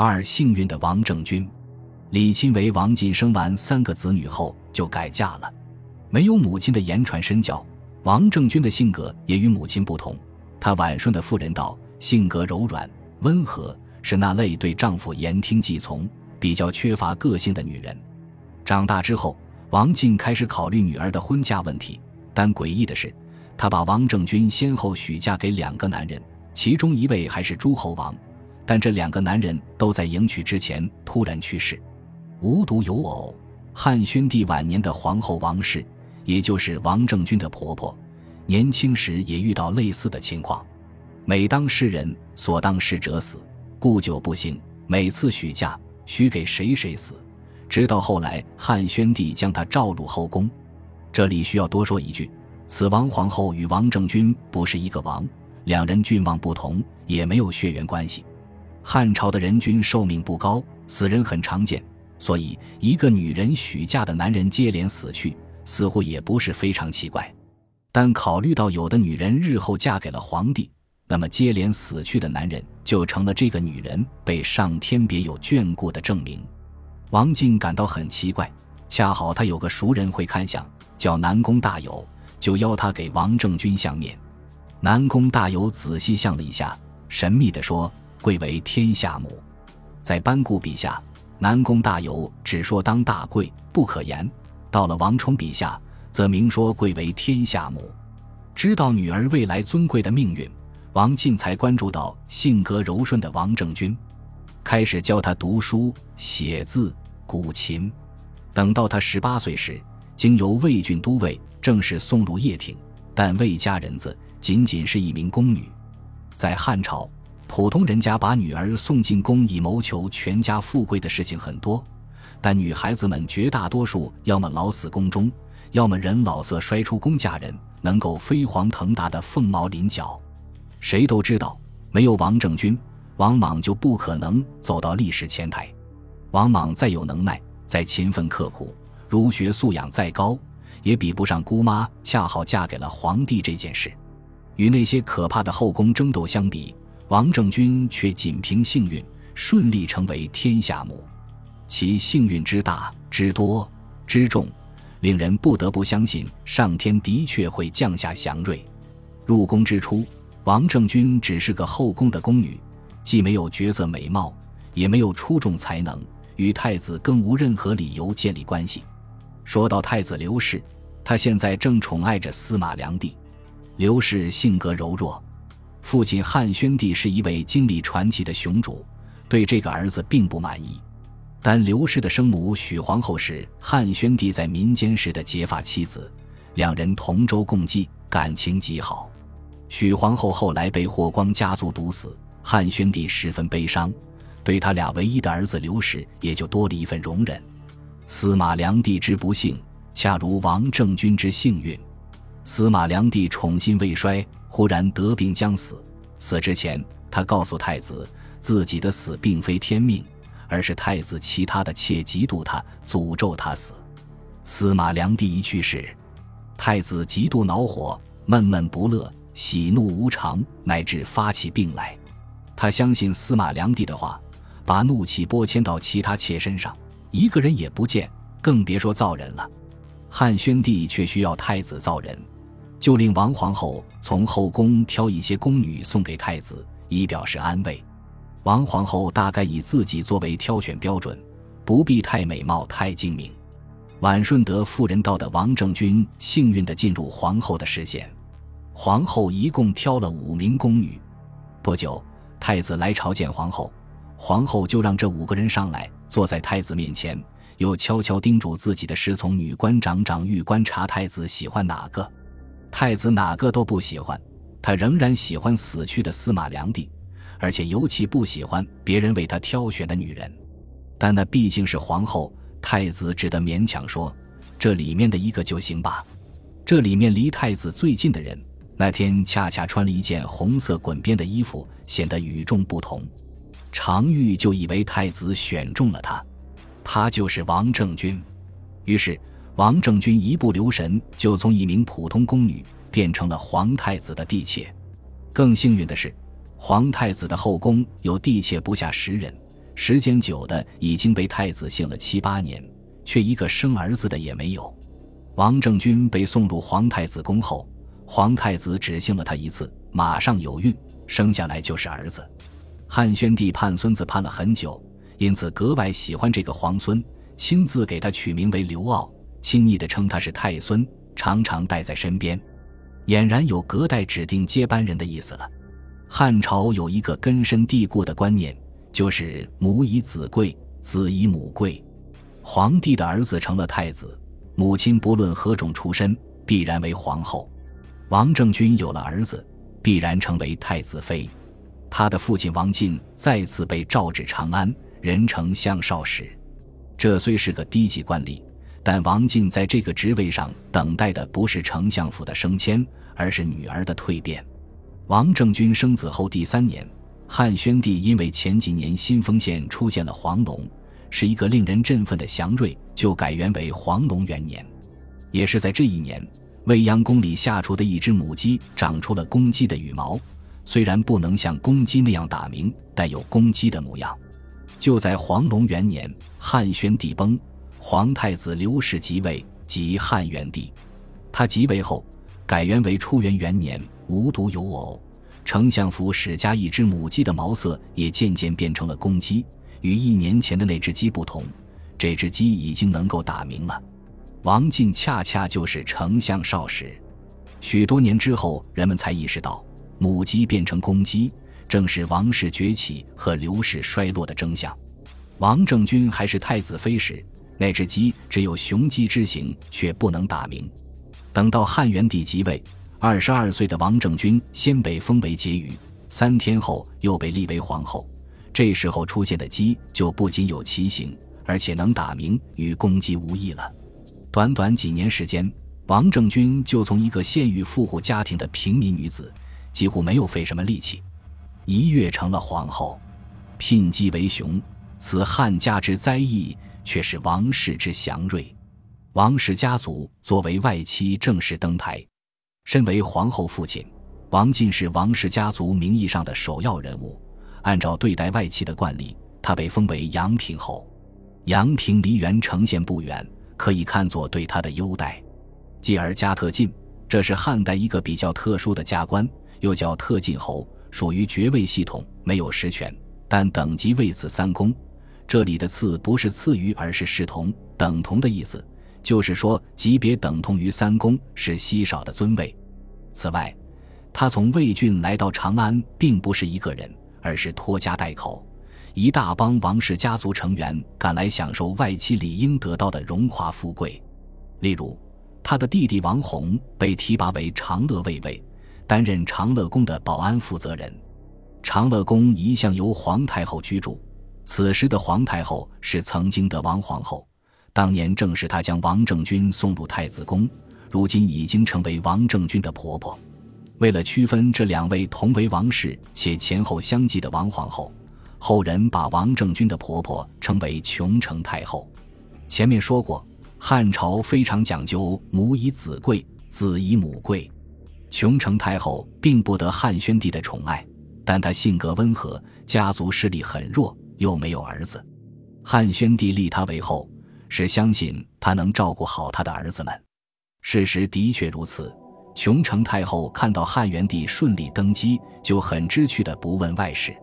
二幸运的王政君，李钦为王进生完三个子女后就改嫁了，没有母亲的言传身教，王政君的性格也与母亲不同。他婉顺的妇人道，性格柔软温和，是那类对丈夫言听计从、比较缺乏个性的女人。长大之后，王进开始考虑女儿的婚嫁问题，但诡异的是，他把王政君先后许嫁给两个男人，其中一位还是诸侯王，但这两个男人都在迎娶之前突然去世。无独有偶，汉宣帝晚年的皇后王氏，也就是王政君的婆婆。年轻时也遇到类似的情况，每当世人所当事者死，故久不兴。每次许嫁，许给谁谁死。直到后来，汉宣帝将她召入后宫。这里需要多说一句：此王皇后与王政君不是一个王，两人郡望不同，也没有血缘关系。汉朝的人均寿命不高，死人很常见，所以一个女人许嫁的男人接连死去，似乎也不是非常奇怪。但考虑到有的女人日后嫁给了皇帝，那么接连死去的男人就成了这个女人被上天别有眷顾的证明。王进感到很奇怪，恰好他有个熟人会看相，叫南宫大友，就邀他给王政君相面。南宫大友仔细相了一下，神秘地说：“贵为天下母。”在班固笔下，南宫大友只说当大贵不可言；到了王充笔下。则明说贵为天下母，知道女儿未来尊贵的命运，王进才关注到性格柔顺的王政君，开始教他读书写字、古琴。等到他十八岁时，经由魏郡都尉正式送入掖庭，但魏家人子，仅仅是一名宫女。在汉朝，普通人家把女儿送进宫以谋求全家富贵的事情很多，但女孩子们绝大多数要么老死宫中。要么人老色衰出宫嫁人，能够飞黄腾达的凤毛麟角。谁都知道，没有王政君，王莽就不可能走到历史前台。王莽再有能耐，再勤奋刻苦，儒学素养再高，也比不上姑妈恰好嫁给了皇帝这件事。与那些可怕的后宫争斗相比，王政君却仅凭幸运顺利成为天下母。其幸运之大、之多、之重。令人不得不相信，上天的确会降下祥瑞。入宫之初，王政君只是个后宫的宫女，既没有绝色美貌，也没有出众才能，与太子更无任何理由建立关系。说到太子刘氏，他现在正宠爱着司马良娣。刘氏性格柔弱，父亲汉宣帝是一位经历传奇的雄主，对这个儿子并不满意。但刘氏的生母许皇后是汉宣帝在民间时的结发妻子，两人同舟共济，感情极好。许皇后后来被霍光家族毒死，汉宣帝十分悲伤，对他俩唯一的儿子刘氏也就多了一份容忍。司马良娣之不幸，恰如王政君之幸运。司马良娣宠信未衰，忽然得病将死。死之前，他告诉太子，自己的死并非天命。而是太子其他的妾嫉妒他，诅咒他死。司马良娣一去世，太子极度恼火，闷闷不乐，喜怒无常，乃至发起病来。他相信司马良娣的话，把怒气拨迁到其他妾身上，一个人也不见，更别说造人了。汉宣帝却需要太子造人，就令王皇后从后宫挑一些宫女送给太子，以表示安慰。王皇后大概以自己作为挑选标准，不必太美貌、太精明。晚顺德妇人道的王政君幸运地进入皇后的视线。皇后一共挑了五名宫女。不久，太子来朝见皇后，皇后就让这五个人上来，坐在太子面前，又悄悄叮嘱自己的侍从女官长长欲观察太子喜欢哪个。太子哪个都不喜欢，他仍然喜欢死去的司马良娣。而且尤其不喜欢别人为他挑选的女人，但那毕竟是皇后，太子只得勉强说：“这里面的一个就行吧。”这里面离太子最近的人，那天恰恰穿了一件红色滚边的衣服，显得与众不同。常玉就以为太子选中了他，他就是王政君。于是王政君一不留神，就从一名普通宫女变成了皇太子的婢妾。更幸运的是。皇太子的后宫有婢妾不下十人，时间久的已经被太子信了七八年，却一个生儿子的也没有。王政君被送入皇太子宫后，皇太子只信了他一次，马上有孕，生下来就是儿子。汉宣帝盼孙子盼了很久，因此格外喜欢这个皇孙，亲自给他取名为刘骜，亲昵地称他是太孙，常常带在身边，俨然有隔代指定接班人的意思了。汉朝有一个根深蒂固的观念。就是母以子贵，子以母贵。皇帝的儿子成了太子，母亲不论何种出身，必然为皇后。王政君有了儿子，必然成为太子妃。他的父亲王进再次被召至长安，人称相少使。这虽是个低级官吏，但王进在这个职位上等待的不是丞相府的升迁，而是女儿的蜕变。王政君生子后第三年。汉宣帝因为前几年新丰县出现了黄龙，是一个令人振奋的祥瑞，就改元为黄龙元年。也是在这一年，未央宫里下厨的一只母鸡长出了公鸡的羽毛，虽然不能像公鸡那样打鸣，但有公鸡的模样。就在黄龙元年，汉宣帝崩，皇太子刘氏即位，即汉元帝。他即位后，改元为初元元年，无独有偶。丞相府史家一只母鸡的毛色也渐渐变成了公鸡，与一年前的那只鸡不同，这只鸡已经能够打鸣了。王进恰恰就是丞相少时，许多年之后，人们才意识到母鸡变成公鸡，正是王室崛起和刘氏衰落的征象。王政君还是太子妃时，那只鸡只有雄鸡之形，却不能打鸣。等到汉元帝即位。二十二岁的王政君先被封为婕妤，三天后又被立为皇后。这时候出现的鸡就不仅有奇形，而且能打鸣，与公鸡无异了。短短几年时间，王政君就从一个县狱富户家庭的平民女子，几乎没有费什么力气，一跃成了皇后。聘鸡为雄，此汉家之灾异，却是王室之祥瑞。王氏家族作为外戚正式登台。身为皇后父亲，王进是王氏家族名义上的首要人物。按照对待外戚的惯例，他被封为阳平侯。阳平离原城县不远，可以看作对他的优待。继而加特进，这是汉代一个比较特殊的加官，又叫特进侯，属于爵位系统，没有实权，但等级位次三公。这里的次不是次于，而是视同、等同的意思。就是说，级别等同于三公是稀少的尊位。此外，他从魏郡来到长安，并不是一个人，而是拖家带口，一大帮王氏家族成员赶来享受外戚理应得到的荣华富贵。例如，他的弟弟王弘被提拔为长乐卫尉，担任长乐宫的保安负责人。长乐宫一向由皇太后居住，此时的皇太后是曾经的王皇后。当年正是她将王政君送入太子宫，如今已经成为王政君的婆婆。为了区分这两位同为王室且前后相继的王皇后，后人把王政君的婆婆称为琼城太后。前面说过，汉朝非常讲究母以子贵，子以母贵。琼城太后并不得汉宣帝的宠爱，但她性格温和，家族势力很弱，又没有儿子，汉宣帝立他为后。是相信他能照顾好他的儿子们，事实的确如此。琼成太后看到汉元帝顺利登基，就很知趣的不问外事。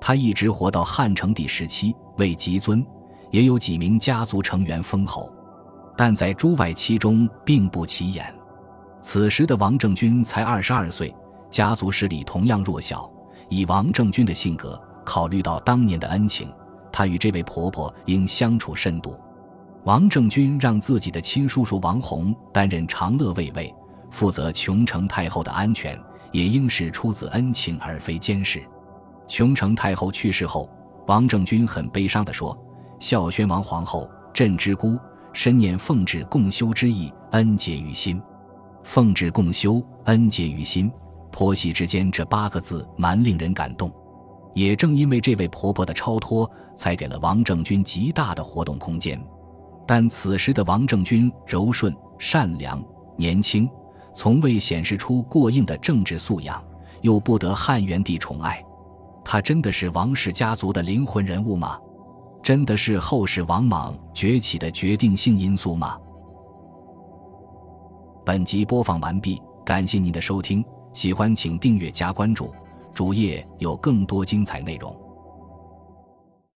他一直活到汉成帝时期，位极尊，也有几名家族成员封侯，但在诸外戚中并不起眼。此时的王政君才二十二岁，家族势力同样弱小。以王政君的性格，考虑到当年的恩情，他与这位婆婆应相处甚笃。王政君让自己的亲叔叔王弘担任长乐卫尉，负责琼城太后的安全，也应是出自恩情而非监视。琼城太后去世后，王政君很悲伤地说：“孝宣王皇后朕之姑，深念奉旨共修之意，恩结于心。奉旨共修，恩结于心，婆媳之间这八个字蛮令人感动。也正因为这位婆婆的超脱，才给了王政君极大的活动空间。”但此时的王政君柔顺、善良、年轻，从未显示出过硬的政治素养，又不得汉元帝宠爱，他真的是王氏家族的灵魂人物吗？真的是后世王莽崛起的决定性因素吗？本集播放完毕，感谢您的收听，喜欢请订阅加关注，主页有更多精彩内容。